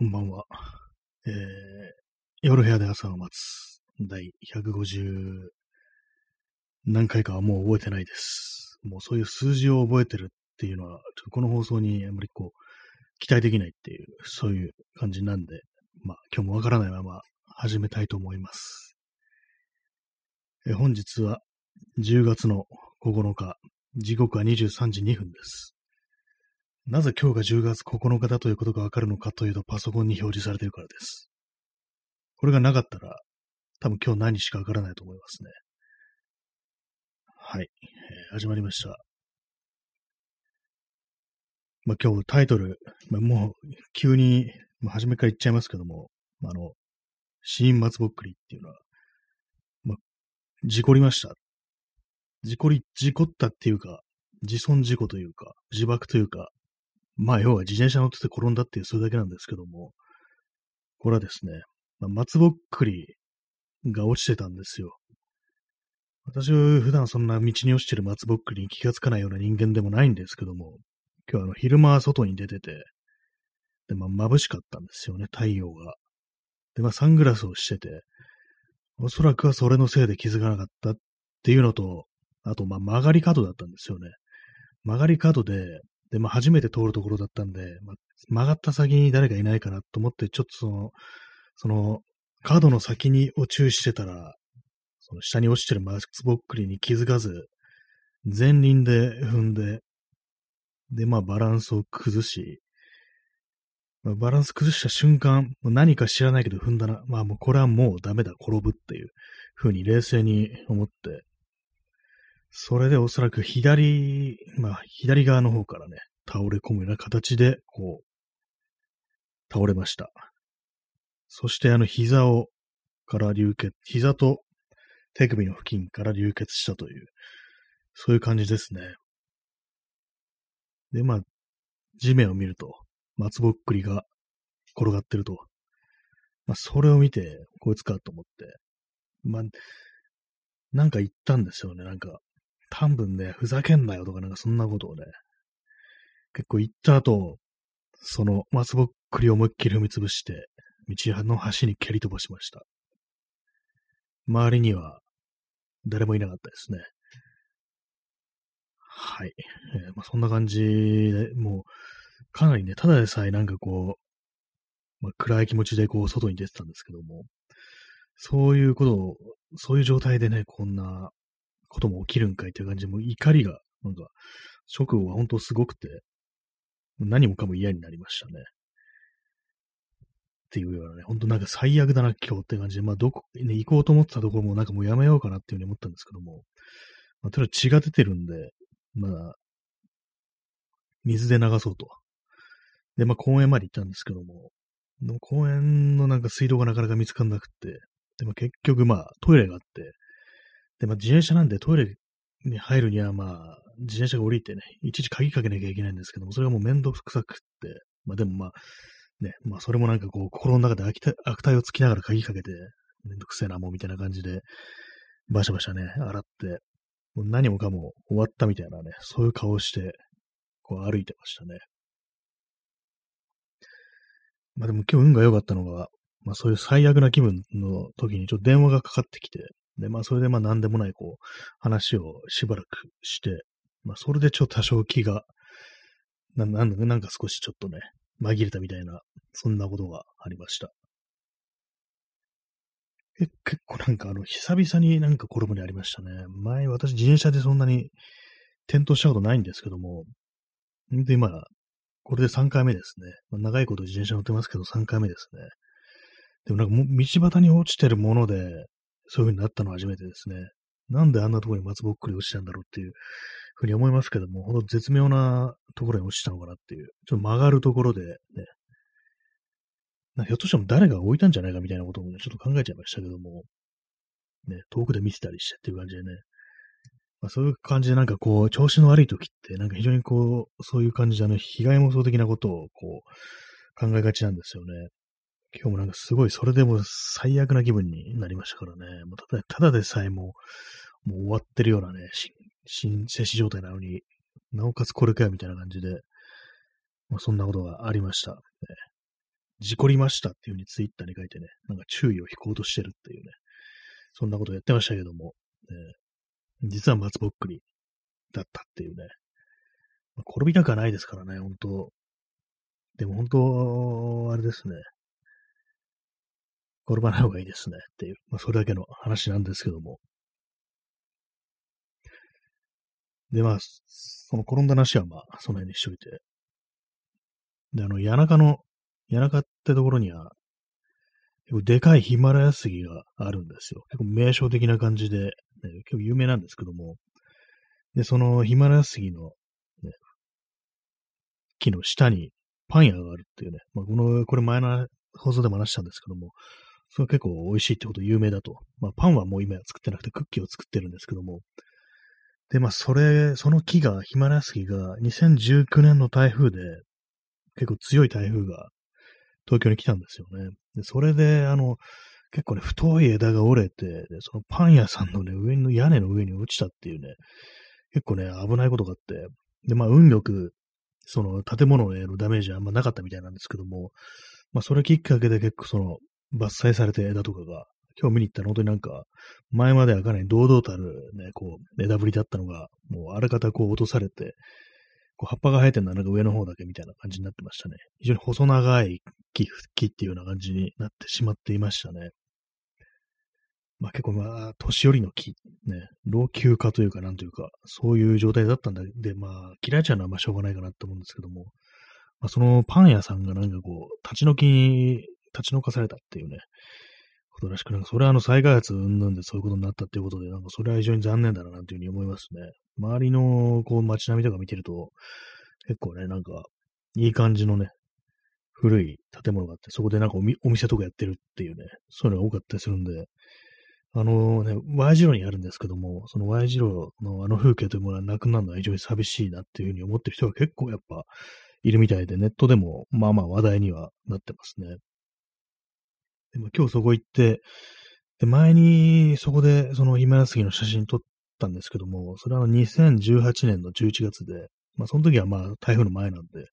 こんばんは。えー、夜部屋で朝を待つ。第150何回かはもう覚えてないです。もうそういう数字を覚えてるっていうのは、ちょっとこの放送にあまりこう、期待できないっていう、そういう感じなんで、まあ今日もわからないまま始めたいと思います。え本日は10月の9日、時刻は23時2分です。なぜ今日が10月9日だということがわかるのかというと、パソコンに表示されているからです。これがなかったら、多分今日何日かわからないと思いますね。はい、えー、始まりました。まあ、今日タイトル、まあ、もう急に、まあ、初めから言っちゃいますけども、あの、死因松ぼっくりっていうのは、まあ、事故りました。事故り、事故ったっていうか、自損事故というか、自爆というか、まあ、要は自転車乗ってて転んだっていう、それだけなんですけども、これはですね、まあ、松ぼっくりが落ちてたんですよ。私は普段そんな道に落ちてる松ぼっくりに気がつかないような人間でもないんですけども、今日はあの昼間外に出てて、で、まあ、眩しかったんですよね、太陽が。で、まあ、サングラスをしてて、おそらくはそれのせいで気づかなかったっていうのと、あと、まあ、曲がり角だったんですよね。曲がり角で、で、まあ、初めて通るところだったんで、まあ、曲がった先に誰かいないかなと思って、ちょっとその、その、カードの先にを注意してたら、その下に落ちてるマスクボックリに気づかず、前輪で踏んで、で、まあ、バランスを崩し、まあ、バランス崩した瞬間、何か知らないけど踏んだな。まあもうこれはもうダメだ、転ぶっていう風に冷静に思って、それでおそらく左、まあ、左側の方からね、倒れ込むような形で、こう、倒れました。そして、あの、膝を、から流血、膝と手首の付近から流血したという、そういう感じですね。で、まあ、地面を見ると、松ぼっくりが転がってると。まあ、それを見て、こいつかと思って、まあ、なんか言ったんですよね。なんか、多分ね、ふざけんなよとかなんかそんなことをね、結構言った後、その松ぼっくりを思いっきり踏みつぶして、道の端に蹴り飛ばしました。周りには誰もいなかったですね。はい。えー、まあ、そんな感じで、もう、かなりね、ただでさえなんかこう、まあ、暗い気持ちでこう、外に出てたんですけども、そういうことを、そういう状態でね、こんなことも起きるんかいっていう感じで、もう怒りが、なんか、直後が本当すごくて、何もかも嫌になりましたね。っていうようなね、ほんとなんか最悪だな、今日って感じで、まあ、どこ、ね、行こうと思ってたところもなんかもうやめようかなっていうふうに思ったんですけども、まあ、とりあえず血が出てるんで、まあ、水で流そうと。で、まあ、公園まで行ったんですけども、でも公園のなんか水道がなかなか見つかんなくて、でも結局まあ、トイレがあって、で、まあ、自転車なんでトイレに入るには、まあ、自転車が降りてね、いちいち鍵かけなきゃいけないんですけども、それがもうめんどくさくって、まあでもまあ、ね、まあそれもなんかこう、心の中で悪態をつきながら鍵かけて、めんどくせえな、もうみたいな感じで、バシャバシャね、洗って、もう何もかも終わったみたいなね、そういう顔をして、こう歩いてましたね。まあでも今日運が良かったのが、まあそういう最悪な気分の時にちょっと電話がかかってきて、で、まあ、それでまあ、なんでもない、こう、話をしばらくして、まあ、それでちょっと多少気が、ななんだなんか少しちょっとね、紛れたみたいな、そんなことがありました。え結構なんかあの、久々になんか転ぶにありましたね。前、私自転車でそんなに転倒したことないんですけども、で、今、これで3回目ですね。まあ、長いこと自転車乗ってますけど3回目ですね。でもなんかも道端に落ちてるもので、そういう風になったのは初めてですね。なんであんなところに松ぼっくり落ちたんだろうっていうふうに思いますけども、ほんと絶妙なところに落ちたのかなっていう、ちょっと曲がるところでね、ひょっとしても誰が置いたんじゃないかみたいなこともね、ちょっと考えちゃいましたけども、ね、遠くで見てたりしてっていう感じでね、まあ、そういう感じでなんかこう、調子の悪い時って、なんか非常にこう、そういう感じであの、被害妄想的なことをこう、考えがちなんですよね。今日もなんかすごい、それでも最悪な気分になりましたからね。もうただただでさえもう、もう終わってるようなね、心静止状態なのに、なおかつこれかよみたいな感じで、まあ、そんなことがありました、ね。事故りましたっていう風にツイッターに書いてね、なんか注意を引こうとしてるっていうね、そんなことやってましたけども、ね、実は松ぼっくりだったっていうね、まあ、転びたくはないですからね、本当でも本当、あれですね。転ばない方がいいですねっていう、まあ、それだけの話なんですけども。で、まあ、その転んだ話はまあ、その辺にしといて。で、あの、谷中の、谷中ってところには、結構でかいヒマラヤ杉があるんですよ。結構名称的な感じで、ね、結構有名なんですけども。で、そのヒマラヤ杉の、ね、木の下にパン屋があるっていうね。まあ、この、これ前の放送でも話したんですけども、それ結構美味しいってこと有名だと。まあ、パンはもう今作ってなくてクッキーを作ってるんですけども。で、まあ、それ、その木が、ヒマラヤスギが2019年の台風で、結構強い台風が東京に来たんですよね。で、それで、あの、結構ね、太い枝が折れて、で、そのパン屋さんのね、上の屋根の上に落ちたっていうね、結構ね、危ないことがあって、で、まあ、運よく、その建物へのダメージはあんまなかったみたいなんですけども、まあ、それきっかけで結構その、伐採された枝とかが、今日見に行ったら本当になんか、前まではかなり堂々たるね、こう、枝ぶりだったのが、もうあらかたこう落とされて、こう葉っぱが生えてるのはなんか上の方だけみたいな感じになってましたね。非常に細長い木、木っていうような感じになってしまっていましたね。まあ結構まあ、年寄りの木、ね、老朽化というかなんというか、そういう状態だったんだで、まあ、嫌いちゃうのはまあしょうがないかなと思うんですけども、まあそのパン屋さんがなんかこう、立ち退き立ち退かされたっていうね、ことらしく、なんかそれはあの再開発うんぬんでそういうことになったっていうことで、なんかそれは非常に残念だななんていうふうに思いますね。周りのこう街並みとか見てると、結構ね、なんかいい感じのね、古い建物があって、そこでなんかお店とかやってるっていうね、そういうのが多かったりするんで、あのね、Y 字路にあるんですけども、その Y 字路のあの風景というものはなくなるのは非常に寂しいなっていうふうに思ってる人が結構やっぱいるみたいで、ネットでもまあまあ話題にはなってますね。でも今日そこ行って、で、前にそこでそのヒマラヤ杉の写真撮ったんですけども、それはあの2018年の11月で、まあその時はまあ台風の前なんで、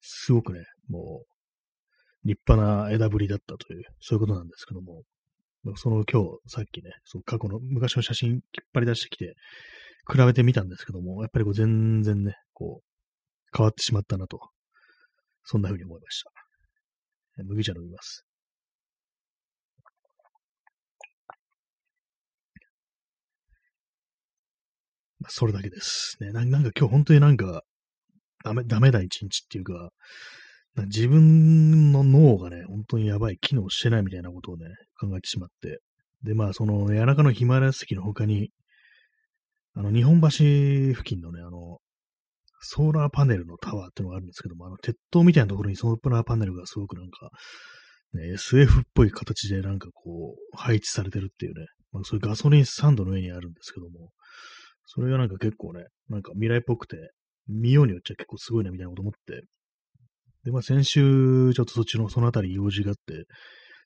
すごくね、もう立派な枝ぶりだったという、そういうことなんですけども、その今日さっきね、その過去の昔の写真引っ張り出してきて、比べてみたんですけども、やっぱりこう全然ね、こう、変わってしまったなと、そんな風に思いました。麦茶飲みます。それだけです。ね、なんか今日本当になんか、ダメ、ダメだ一日っていうか、か自分の脳がね、本当にやばい、機能してないみたいなことをね、考えてしまって。で、まあ、その、谷中のヒマラヤ石の他に、あの、日本橋付近のね、あの、ソーラーパネルのタワーってのがあるんですけども、あの、鉄塔みたいなところにソーラーパネルがすごくなんか、ね、SF っぽい形でなんかこう、配置されてるっていうね、まあ、そういうガソリンスタンドの上にあるんですけども、それがなんか結構ね、なんか未来っぽくて、見ようによっちゃ結構すごいなみたいなこと思って、で、まあ先週、ちょっとそっちのそのあたり用事があって、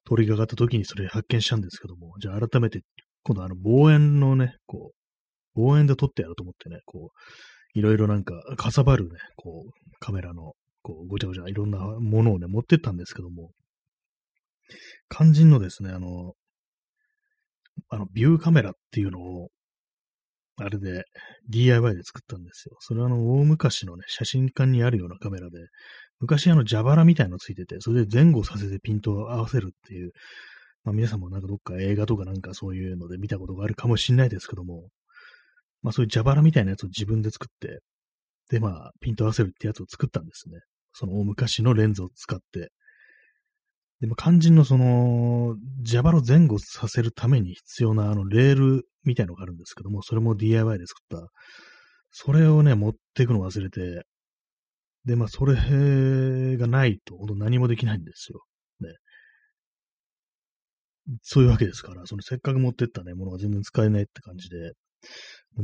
通りがかった時にそれ発見したんですけども、じゃあ改めて、今度あの望遠のね、こう、望遠で撮ってやろうと思ってね、こう、いろいろなんか、かさばるね、こう、カメラの、こう、ごちゃごちゃいろんなものをね、持ってったんですけども、肝心のですね、あの、あの、ビューカメラっていうのを、あれで DIY で作ったんですよ。それはあの、大昔のね、写真館にあるようなカメラで、昔あの、蛇腹みたいのついてて、それで前後させてピントを合わせるっていう、まあ皆さんもなんかどっか映画とかなんかそういうので見たことがあるかもしれないですけども、まあそういう蛇腹みたいなやつを自分で作って、でまあ、ピント合わせるってやつを作ったんですね。その大昔のレンズを使って。でも肝心のその、蛇腹を前後させるために必要なあのレールみたいのがあるんですけども、それも DIY で作った。それをね、持っていくの忘れて、で、まあ、それがないと、本当何もできないんですよ。ね。そういうわけですから、そのせっかく持ってったね、ものが全然使えないって感じで、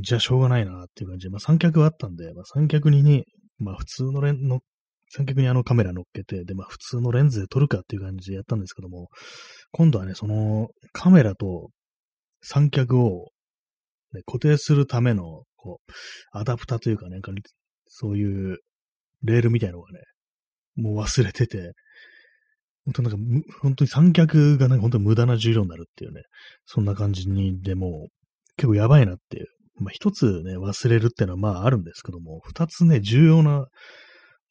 じゃあしょうがないなっていう感じで、まあ、三脚はあったんで、まあ、三脚にね、まあ、普通のレンの、三脚にあのカメラ乗っけて、で、まあ、普通のレンズで撮るかっていう感じでやったんですけども、今度はね、そのカメラと三脚を、ね、固定するための、こう、アダプターというかね、なんかそういうレールみたいなのがね、もう忘れてて、本当なんか、本当に三脚がなんか本当に無駄な重量になるっていうね、そんな感じに、でも、結構やばいなっていう。まあ一つね、忘れるっていうのはまああるんですけども、二つね、重要な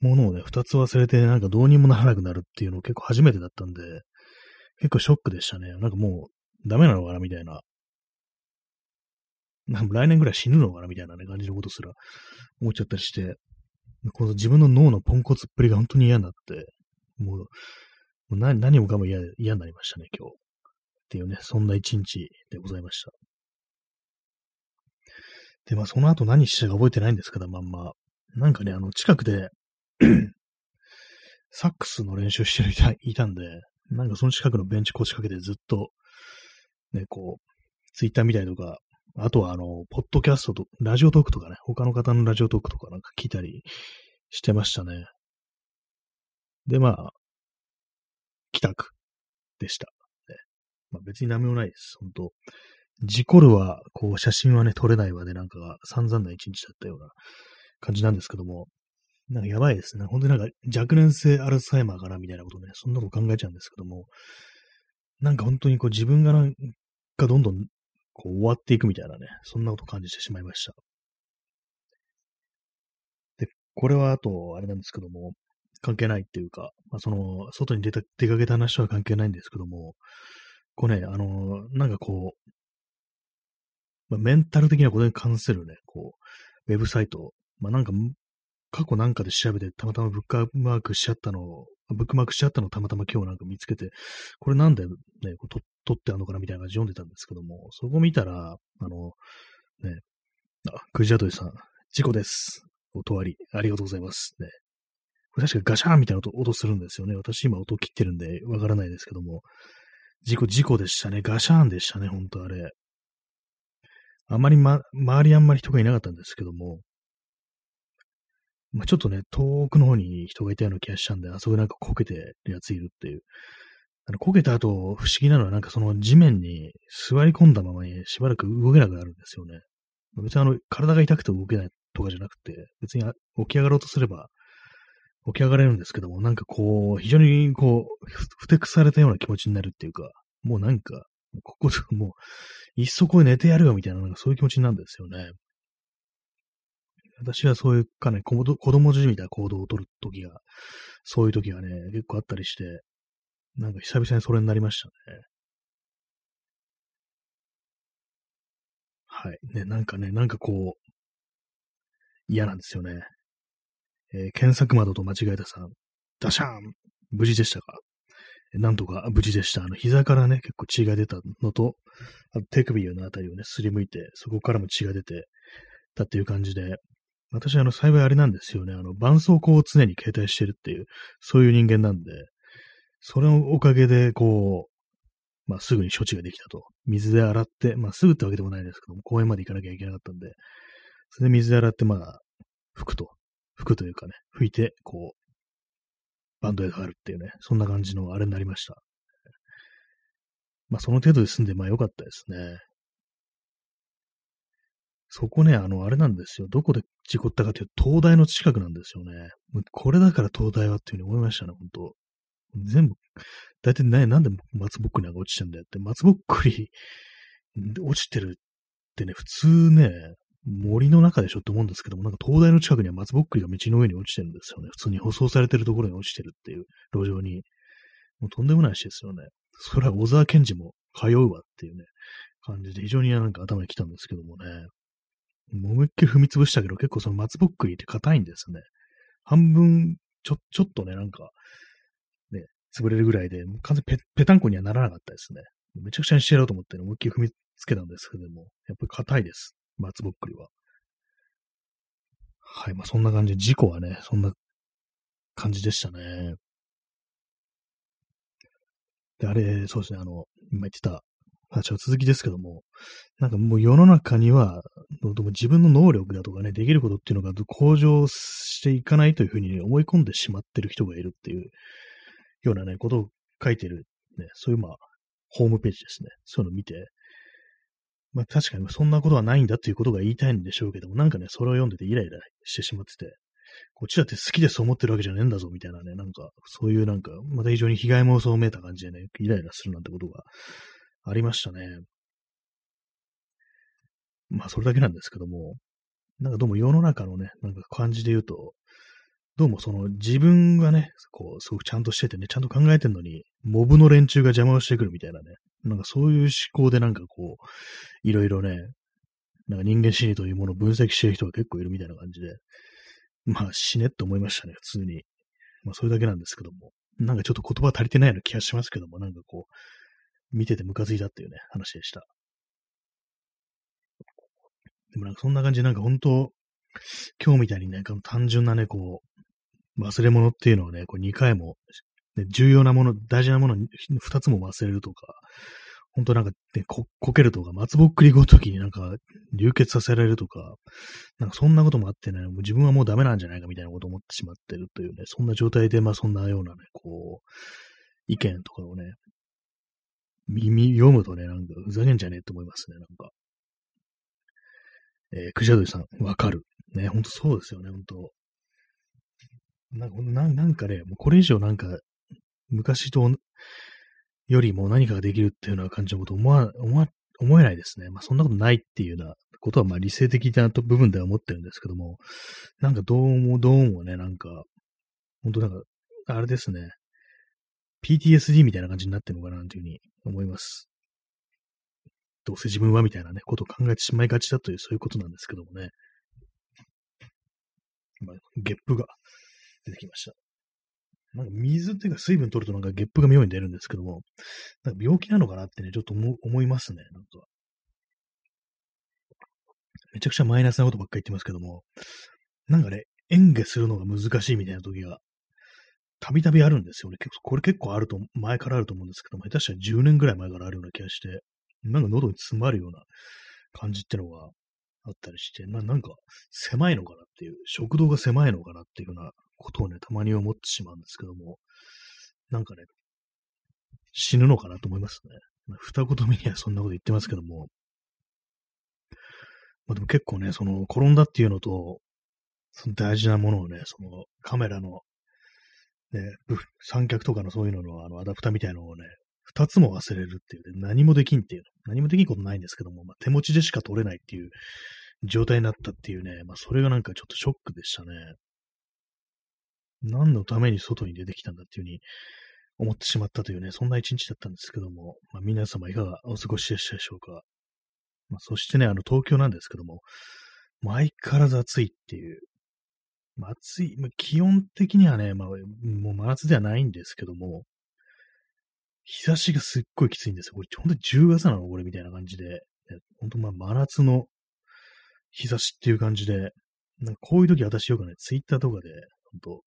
ものをね、二つ忘れてなんかどうにもならなくなるっていうの結構初めてだったんで、結構ショックでしたね。なんかもうダメなのかなみたいな。なんか来年ぐらい死ぬのかなみたいなね、感じのことすら思っちゃったりして、この自分の脳のポンコツっぷりが本当に嫌になって、もう、もう何何もかも嫌嫌になりましたね、今日。っていうね、そんな一日でございました。で、まあその後何したか覚えてないんですけど、まんま。なんかね、あの、近くで サックスの練習してる人いたんで、なんかその近くのベンチ腰掛けてずっと、ね、こう、ツイッター見たりとか、あとはあの、ポッドキャストと、ラジオトークとかね、他の方のラジオトークとかなんか聞いたりしてましたね。で、まあ、帰宅でした。ね、まあ、別に何もないです。本当事故るは、こう、写真はね、撮れないわで、なんか散々な一日だったような感じなんですけども、なんかやばいですね。本当になんか若年性アルツハイマーかなみたいなことね、そんなこと考えちゃうんですけども、なんか本当にこう自分がなんかどんどんこう終わっていくみたいなね、そんなこと感じてしまいました。で、これはあと、あれなんですけども、関係ないっていうか、まあ、その、外に出た、出かけた話は関係ないんですけども、こうね、あの、なんかこう、まあ、メンタル的なことに関するね、こう、ウェブサイト、まあ、なんか、過去なんかで調べて、たまたまブックマークしちゃったのを、ブックマークしちゃったのをたまたま今日なんか見つけて、これなんでね、こう撮ってあるのかなみたいな感じで読んでたんですけども、そこ見たら、あの、ね、あ、クジアトイさん、事故です。おとわり、ありがとうございます。ね。これ確かガシャーンみたいな音音するんですよね。私今音切ってるんでわからないですけども、事故、事故でしたね。ガシャーンでしたね、ほんとあれ。あまりま、周りあんまり人がいなかったんですけども、まあ、ちょっとね、遠くの方に人がいたような気がしたんで、あそこなんかこけてるやついるっていう。あの、こけた後、不思議なのはなんかその地面に座り込んだままにしばらく動けなくなるんですよね。別にあの、体が痛くて動けないとかじゃなくて、別に起き上がろうとすれば起き上がれるんですけども、なんかこう、非常にこう、ふてくされたような気持ちになるっていうか、もうなんか、ここもう、いっそこで寝てやるよみたいな、なんかそういう気持ちなんですよね。私はそういうかね、子供じみた行動をとるときが、そういうときがね、結構あったりして、なんか久々にそれになりましたね。はい。ね、なんかね、なんかこう、嫌なんですよね。えー、検索窓と間違えたさん、ダシャーン無事でしたか？なんとか無事でした。あの、膝からね、結構血が出たのと、あと手首のあたりをね、すりむいて、そこからも血が出てたっていう感じで、私、あの、幸いあれなんですよね。あの、絆創膏を常に携帯してるっていう、そういう人間なんで、それのおかげで、こう、まあ、すぐに処置ができたと。水で洗って、まあ、すぐってわけでもないですけども、公園まで行かなきゃいけなかったんで、それで水で洗って、まあ、拭くと。拭くというかね、拭いて、こう、バンドエイド貼るっていうね、そんな感じのあれになりました。まあ、その程度で済んで、まあ、良かったですね。そこね、あの、あれなんですよ。どこで事故ったかというと、東大の近くなんですよね。これだから東大はっていうふうに思いましたね、本当全部、だいたいね、なんで松ぼっくりなんか落ちてんだよって、松ぼっくり落ちてるってね、普通ね、森の中でしょって思うんですけども、なんか東大の近くには松ぼっくりが道の上に落ちてるんですよね。普通に舗装されてるところに落ちてるっていう路上に。もうとんでもないしですよね。それは小沢健二も通うわっていうね、感じで非常になんか頭に来たんですけどもね。思いっきり踏み潰したけど、結構その松ぼっくりって硬いんですね。半分、ちょ、ちょっとね、なんか、ね、潰れるぐらいで、完全ペペタンコにはならなかったですね。めちゃくちゃにしてやろうと思って、思いっきり踏みつけたんですけども、やっぱり硬いです。松ぼっくりは。はい。まあ、そんな感じで、事故はね、そんな感じでしたね。で、あれ、そうですね、あの、今言ってた話は続きですけども、なんかもう世の中には、どうも自分の能力だとかね、できることっていうのが向上していかないというふうに思い込んでしまってる人がいるっていうようなね、ことを書いてる、ね、そういうまあ、ホームページですね。そういうのを見て、まあ確かにそんなことはないんだっていうことが言いたいんでしょうけども、なんかね、それを読んでてイライラしてしまってて、こっちだって好きでそう思ってるわけじゃねえんだぞ、みたいなね、なんか、そういうなんか、また非常に被害妄想をめいた感じでね、イライラするなんてことがありましたね。まあ、それだけなんですけども、なんかどうも世の中のね、なんか感じで言うと、どうもその自分がね、こう、すごくちゃんとしててね、ちゃんと考えてんのに、モブの連中が邪魔をしてくるみたいなね、なんかそういう思考でなんかこう、いろいろね、なんか人間心理というものを分析してる人が結構いるみたいな感じで、まあ死ねって思いましたね、普通に。まあそれだけなんですけども、なんかちょっと言葉足りてないような気がしますけども、なんかこう、見ててムカついたっていうね、話でした。でもなんかそんな感じでなんか本当、今日みたいにね、単純なね、こう、忘れ物っていうのをね、こう2回も、ね、重要なもの、大事なもの2つも忘れるとか、本当なんか、ね、こ、こけるとか、松ぼっくりごときになんか、流血させられるとか、なんかそんなこともあってね、もう自分はもうダメなんじゃないかみたいなことを思ってしまってるというね、そんな状態で、まあそんなようなね、こう、意見とかをね、耳読むとね、なんか、ふざけんじゃねえって思いますね、なんか。えー、クジャドリさん、わかる。ね、ほんとそうですよね、ほんと。なんか、なんかね、もうこれ以上なんか、昔とよりも何かができるっていうような感じのこと思わ、思わ、思えないですね。まあそんなことないっていうようなことはまあ理性的な部分では思ってるんですけども、なんかどうもどうもね、なんか、本当なんか、あれですね、PTSD みたいな感じになってるのかなというふうに思います。どうせ自分はみたいなね、ことを考えてしまいがちだという、そういうことなんですけどもね。まあ、ゲップが出てきました。なんか水っていうか水分取るとなんかゲップが妙に出るんですけども、なんか病気なのかなってね、ちょっと思いますね、なんか。めちゃくちゃマイナスなことばっかり言ってますけども、なんかね、演技するのが難しいみたいな時が、たびたびあるんですよね。結構これ結構あると、前からあると思うんですけども、下手したら10年ぐらい前からあるような気がして、なんか喉に詰まるような感じってのがあったりして、ななんか狭いのかなっていう、食道が狭いのかなっていうようなことをね、たまに思ってしまうんですけども、なんかね、死ぬのかなと思いますね。まあ、二言目にはそんなこと言ってますけども、まあ、でも結構ね、その転んだっていうのと、その大事なものをね、そのカメラの、ね、三脚とかのそういうののあのアダプターみたいなのをね、二つも忘れるっていう、ね、何もできんっていう、何もできんことないんですけども、まあ、手持ちでしか撮れないっていう状態になったっていうね、まあ、それがなんかちょっとショックでしたね。何のために外に出てきたんだっていうふうに思ってしまったというね、そんな一日だったんですけども、まあ、皆様いかがお過ごしでしたでしょうか。まあ、そしてね、あの、東京なんですけども、もう相変わらず暑いっていう、まあ、暑い、まあ、気温的にはね、まあ、もう真夏ではないんですけども、日差しがすっごいきついんですよ。これ、ほんと10月なの？これみたいな感じで、ほんとまあ真夏の日差しっていう感じで、なんかこういう時私よくね、ツイッターとかで、ほんと、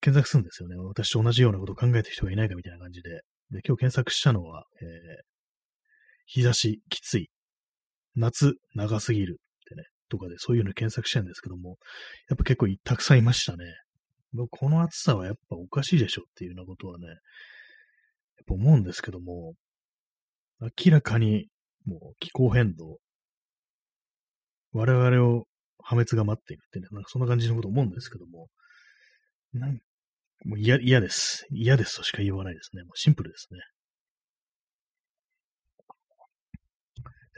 検索するんですよね。私と同じようなことを考えてる人がいないかみたいな感じで。で、今日検索したのは、えー、日差しきつい、夏長すぎる、とかでそういうの検索してるんですけども、やっぱ結構たくさんいましたね。この暑さはやっぱおかしいでしょっていうようなことはね、やっぱ思うんですけども、明らかにもう気候変動、我々を破滅が待っているってね、なんかそんな感じのこと思うんですけども、なんもう嫌、です。嫌ですとしか言わないですね。もうシンプルですね。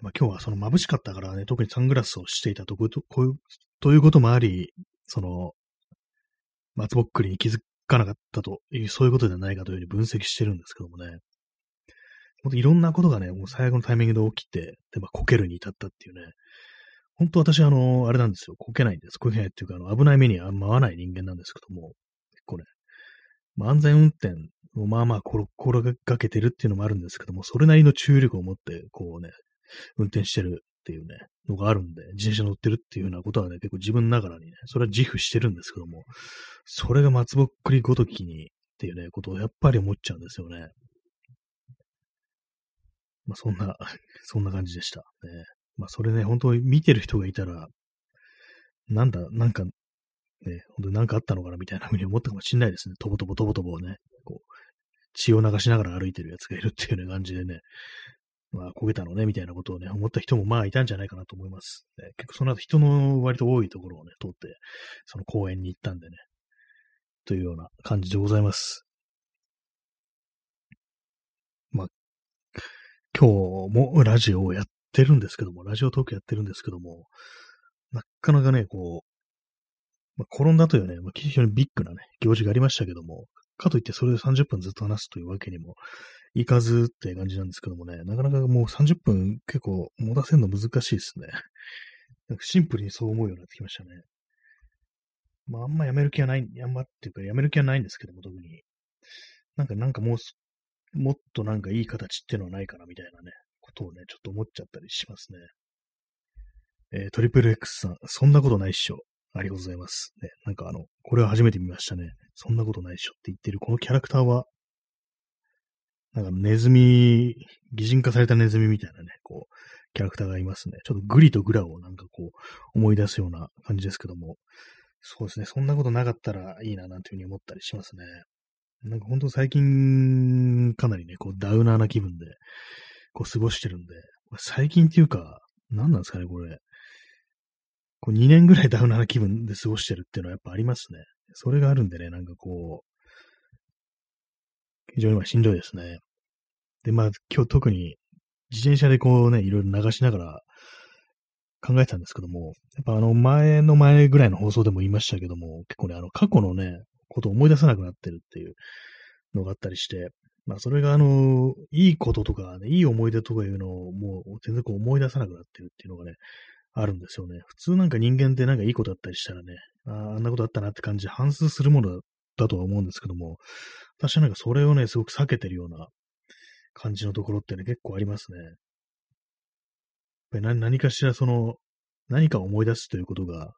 まあ、今日はその眩しかったからね、特にサングラスをしていたとこういうということもあり、その、松ぼっくりに気づかなかったという、そういうことではないかというふうに分析してるんですけどもね。本当いろんなことがね、もう最悪のタイミングで起きて、で、まあ、こけるに至ったっていうね。本当私、あの、あれなんですよ。こけないんです。こけないっていうか、あの、危ない目にあんま合わない人間なんですけども、結構ね、まあ、安全運転をまあまあ心がけてるっていうのもあるんですけども、それなりの注意力を持って、こうね、運転してるっていうね、のがあるんで、自転車乗ってるっていうようなことはね、結構自分ながらにね、それは自負してるんですけども、それが松ぼっくりごときにっていうね、ことをやっぱり思っちゃうんですよね。まあそんな、そんな感じでした。ね、まあそれね、本当に見てる人がいたら、なんだ、なんかね、本当に何かあったのかなみたいな風に思ったかもしれないですね。とぼとぼとぼとぼね、こう、血を流しながら歩いてるやつがいるっていうような感じでね、まあ、焦げたのね、みたいなことをね、思った人もまあいたんじゃないかなと思います。ね、結構その後人の割と多いところをね、通って、その公園に行ったんでね、というような感じでございます。まあ、今日もラジオをやってるんですけども、ラジオトークやってるんですけども、なかなかね、こう、まあ、転んだというね、まあ、非常にビッグなね、行事がありましたけども、かといってそれで30分ずっと話すというわけにもいかずって感じなんですけどもね、なかなかもう30分結構持たせるの難しいですね。なんかシンプルにそう思うようになってきましたね。まあ、あんまやめる気はない、あんまっていうかやめる気はないんですけども、特に。なんか、なんかもう、もっとなんかいい形っていうのはないかなみたいなね、ことをね、ちょっと思っちゃったりしますね。えー、トリプル X さん、そんなことないっしょ。ありがとうございます。ね、なんかあの、これは初めて見ましたね。そんなことないっしょって言ってるこのキャラクターは、なんかネズミ、擬人化されたネズミみたいなね、こう、キャラクターがいますね。ちょっとグリとグラをなんかこう、思い出すような感じですけども、そうですね、そんなことなかったらいいななんていうふうに思ったりしますね。なんか本当最近、かなりね、こう、ダウナーな気分で、こう、過ごしてるんで、最近っていうか、何なんですかね、これ。こう2年ぐらいダウナーな気分で過ごしてるっていうのはやっぱありますね。それがあるんでね、なんかこう、非常にまあしんどいですね。で、まあ今日特に自転車でこうね、いろいろ流しながら考えてたんですけども、やっぱあの前の前ぐらいの放送でも言いましたけども、結構ね、あの過去のね、ことを思い出さなくなってるっていうのがあったりして、まあそれがあの、いいこととかね、いい思い出とかいうのをもう全然こう思い出さなくなってるっていうのがね、あるんですよね。普通なんか人間ってなんかいいことあったりしたらね、ああんなことあったなって感じで反数するものだとは思うんですけども、私はなんかそれをね、すごく避けてるような感じのところってね、結構ありますね。やっぱり何何かしらその、何かを思い出すということが、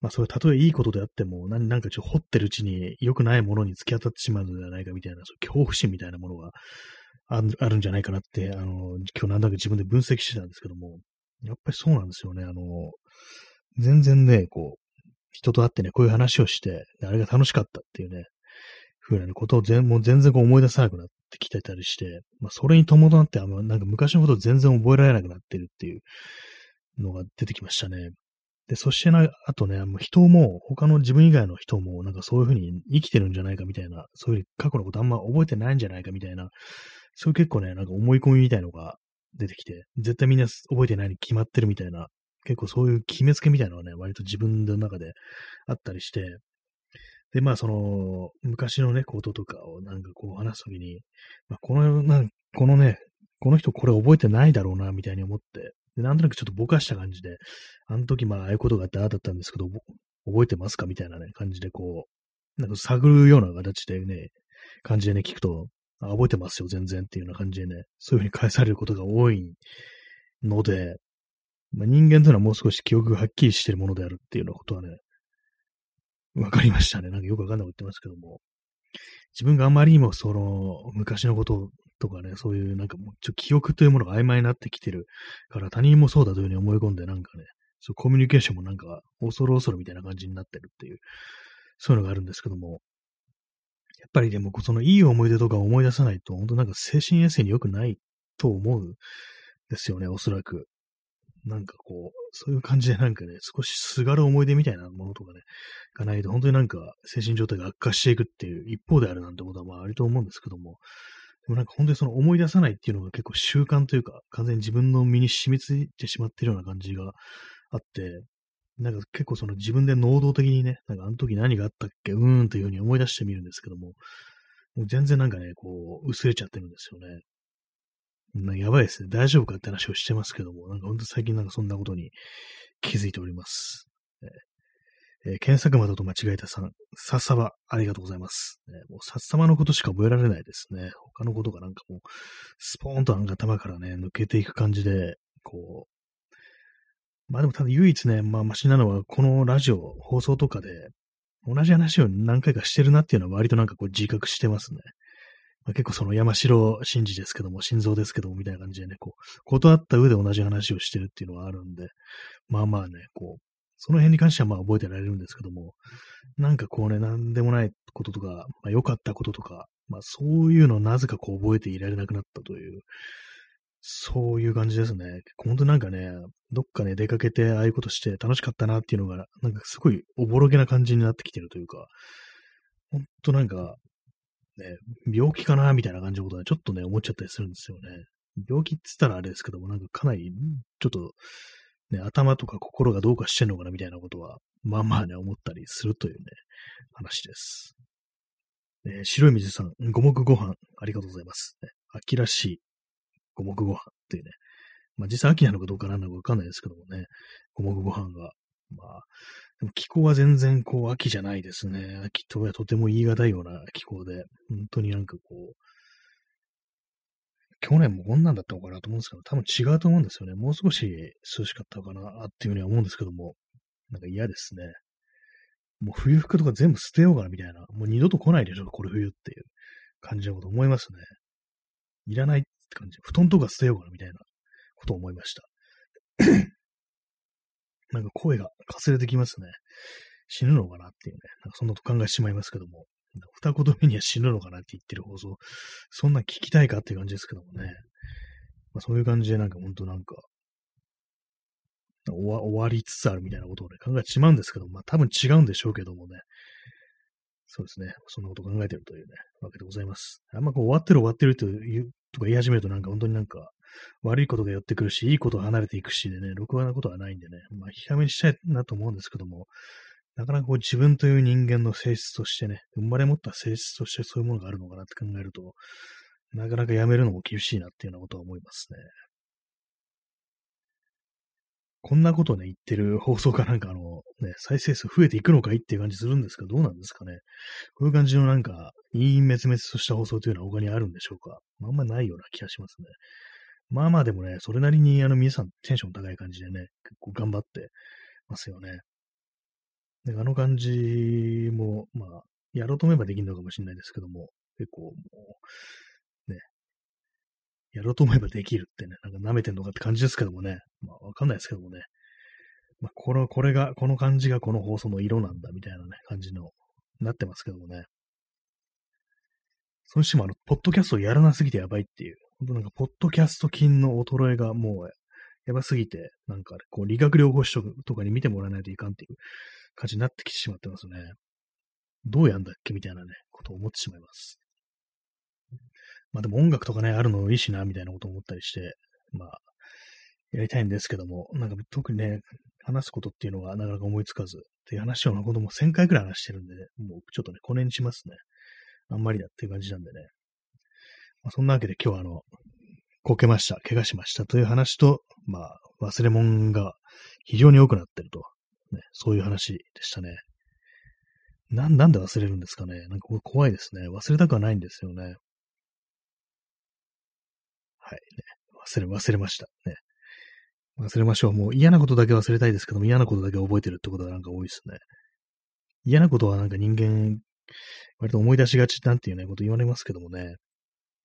まあそれたとえいいことであっても、何なんかちょっと掘ってるうちに良くないものに突き当たってしまうのではないかみたいな、そう恐怖心みたいなものがあるんじゃないかなって、あの、今日なんだか自分で分析してたんですけども、やっぱりそうなんですよね。あの、全然ね、こう、人と会ってね、こういう話をして、あれが楽しかったっていうね、ふうなことを全もう全然こう思い出さなくなってきてたりして、まあ、それに伴って、あの、なんか昔のことを全然覚えられなくなってるっていうのが出てきましたね。で、そしてな、あとね、人も、他の自分以外の人も、なんかそういうふうに生きてるんじゃないかみたいな、そういう過去のことあんま覚えてないんじゃないかみたいな、そういう結構ね、なんか思い込みみたいのが出てきて、絶対みんな覚えてないに決まってるみたいな、結構そういう決めつけみたいなのはね、割と自分の中であったりして、で、まあ、その、昔のね、こととかをなんかこう話すときに、まあ、この、なんこのね、この人これ覚えてないだろうな、みたいに思って、で、なんとなくちょっとぼかした感じで、あの時まあ、ああいうことがあってああだったんですけど、覚えてますか？みたいなね、感じでこう、なんか探るような形でね、感じでね、聞くと、あ覚えてますよ、全然っていうような感じでね、そういうふうに返されることが多いので、まあ、人間というのはもう少し記憶がはっきりしているものであるっていうようなことはね、わかりましたね。なんかよくわかんないこと言ってますけども。自分があまりにもその昔のこととかね、そういうなんかもうちょ記憶というものが曖昧になってきてるから他人もそうだというふうに思い込んでなんかね、そうコミュニケーションもなんか恐る恐るみたいな感じになってるっていう、そういうのがあるんですけども、やっぱりでもそのいい思い出とか思い出さないと、本当なんか精神衛生に良くないと思うんですよね、おそらく。なんかこう、そういう感じでなんかね、少しすがる思い出みたいなものとかね、がないと、本当になんか精神状態が悪化していくっていう一方であるなんてことはまああると思うんですけども、でもなんか本当にその思い出さないっていうのが結構習慣というか、完全に自分の身に染みついてしまっているような感じがあって、なんか結構その自分で能動的にね、なんかあの時何があったっけ、うーんというふうに思い出してみるんですけども、もう全然なんかね、こう、薄れちゃってるんですよね。なやばいですね。大丈夫かって話をしてますけども、なんか本当最近なんかそんなことに気づいております。えー、検索窓と間違えたさん、さっさば、ありがとうございます。ね、もうさっさまのことしか覚えられないですね。他のことがなんかもう、スポーンとなんか頭からね、抜けていく感じで、こう、まあでもただ唯一ね、まあマシなのは、このラジオ、放送とかで、同じ話を何回かしてるなっていうのは割となんかこう自覚してますね。ま、結構その山城真治ですけども、心臓ですけども、みたいな感じでね、こう、断った上で同じ話をしてるっていうのがあるんで、まあまあね、こう、その辺に関してはまあ覚えてられるんですけども、なんかこうね、なんでもないこととか、まあ良かったこととか、まあそういうのをなぜかこう覚えていられなくなったというそういう感じですね。本当なんかね、どっかね、出かけてああいうことして楽しかったなっていうのが、なんかすごいおぼろげな感じになってきてるというか、ほんとなんか、ね、病気かなみたいな感じのことはちょっとね、思っちゃったりするんですよね。病気って言ったらあれですけども、なんかかなり、ちょっと、ね、頭とか心がどうかしてんのかなみたいなことは、まあまあね、思ったりするというね、話です。え、白い水さん、五目ご飯、ありがとうございます。ね、秋らしい五目ご飯っていうね。まあ実際秋なのかどうかなんだかわかんないですけどもね。五目ご飯が。まあ、でも気候は全然こう秋じゃないですね。秋とはとても言い難いような気候で、本当になんかこう、去年もこんなんだったのかなと思うんですけど、多分違うと思うんですよね。もう少し涼しかったのかなっていうふうには思うんですけども、なんか嫌ですね。もう冬服とか全部捨てようかなみたいな。もう二度と来ないでしょ、これ冬っていう感じのこと思いますね。いらないって感じ。布団とか捨てようかなみたいなことを思いました。なんか声がかすれてきますね。死ぬのかなっていうね。なんかそんなこと考えてしまいますけども。二言目には死ぬのかなって言ってる放送、そんな聞きたいかっていう感じですけどもね。まあ、そういう感じでなんか本当なんか、終わ終わりつつあるみたいなことをね、考えてしまうんですけど、まあ多分違うんでしょうけどもね。そうですね。そんなこと考えてるというね、わけでございます。あんまこう終わってる終わってるという、とか言い始めるとなんか本当になんか悪いことが寄ってくるし、いいことが離れていくしでね、ろくなことはないんでね、まあ、控えめにしたいなと思うんですけども、なかなかこう自分という人間の性質としてね、生まれ持った性質としてそういうものがあるのかなって考えると、なかなかやめるのも厳しいなっていうようなことは思いますね。こんなことね、言ってる放送かなんかあの、ね、再生数増えていくのかいっていう感じするんですけど、どうなんですかね。こういう感じのなんか、いい滅滅とした放送というのは他にあるんでしょうか。あんまないような気がしますね。まあまあでもね、それなりにあの皆さんテンション高い感じでね、結構頑張ってますよね。であの感じも、まあ、やろうと思えばできるのかもしれないですけども、結構もう、ね、やろうと思えばできるってね、なんか舐めてんのかって感じですけどもね、まあわかんないですけどもね、まあこの、これが、この感じがこの放送の色なんだみたいなね、感じの、なってますけどもね。そのしてもあの、ポッドキャストをやらなすぎてやばいっていう、本当なんか、ポッドキャスト筋の衰えがもう、やばすぎて、なんか、こう、理学療法士とかに見てもらわないといかんっていう感じになってきてしまってますね。どうやんだっけみたいなね、ことを思ってしまいます。まあでも音楽とかね、あるのいいしな、みたいなことを思ったりして、まあ、やりたいんですけども、なんか特にね、話すことっていうのがなかなか思いつかず、っていう話をのことも1000回くらい話してるんで、ね、もうちょっとね、これにしますね。あんまりだっていう感じなんでね。ま、そんなわけで今日はあの、こけました、怪我しましたという話と、まあ、忘れ物が非常に多くなってるとね、そういう話でしたね。な、なんで忘れるんですかね。なんか怖いですね。忘れたくはないんですよね。はい、ね。忘れ、忘れました。ね。忘れましょう。もう嫌なことだけ忘れたいですけども、嫌なことだけ覚えてるってことがなんか多いですね。嫌なことはなんか人間、割と思い出しがちなんていうね、こと言われますけどもね。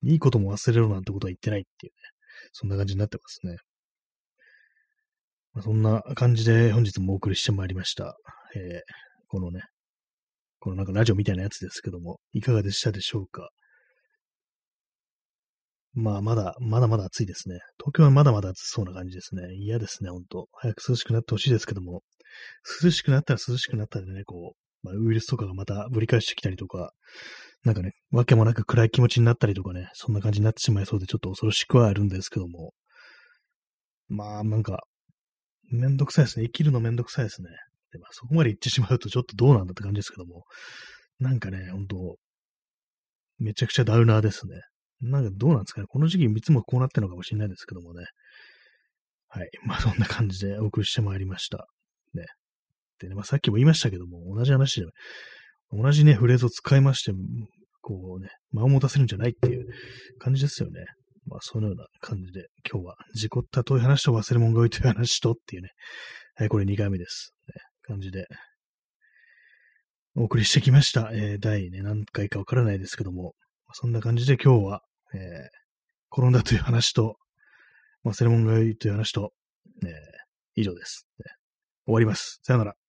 いいことも忘れろなんてことは言ってないっていうね。そんな感じになってますね。まあ、そんな感じで本日もお送りしてまいりました。えー、このね、このなんかラジオみたいなやつですけども、いかがでしたでしょうか？まあ、まだ、まだまだ暑いですね。東京はまだまだ暑そうな感じですね。嫌ですね、ほんと。早く涼しくなってほしいですけども、涼しくなったら涼しくなったらね、こう、まあ、ウイルスとかがまたぶり返してきたりとか、なんかね、わけもなく暗い気持ちになったりとかね、そんな感じになってしまいそうで、ちょっと恐ろしくはあるんですけども、まあ、なんか、めんどくさいですね。生きるのめんどくさいですね。でまあ、そこまで行ってしまうとちょっとどうなんだって感じですけども、なんかね、ほんと、めちゃくちゃダウナーですね。なんかどうなんですかね。この時期いつもこうなってるのかもしれないですけどもね。はい。まあそんな感じでお送りしてまいりました。ね。でね、まあさっきも言いましたけども、同じ話で、同じね、フレーズを使いまして、こうね、間を持たせるんじゃないっていう感じですよね。まあ、そのような感じで、今日は事故ったという話と忘れ物が多いという話とっていうね、はい、これ2回目です。ね、感じで、お送りしてきました。えー、第ね、何回かわからないですけども、そんな感じで今日は、えー、転んだという話と、忘れ物が多いという話と、えー、以上です、ね。終わります。さよなら。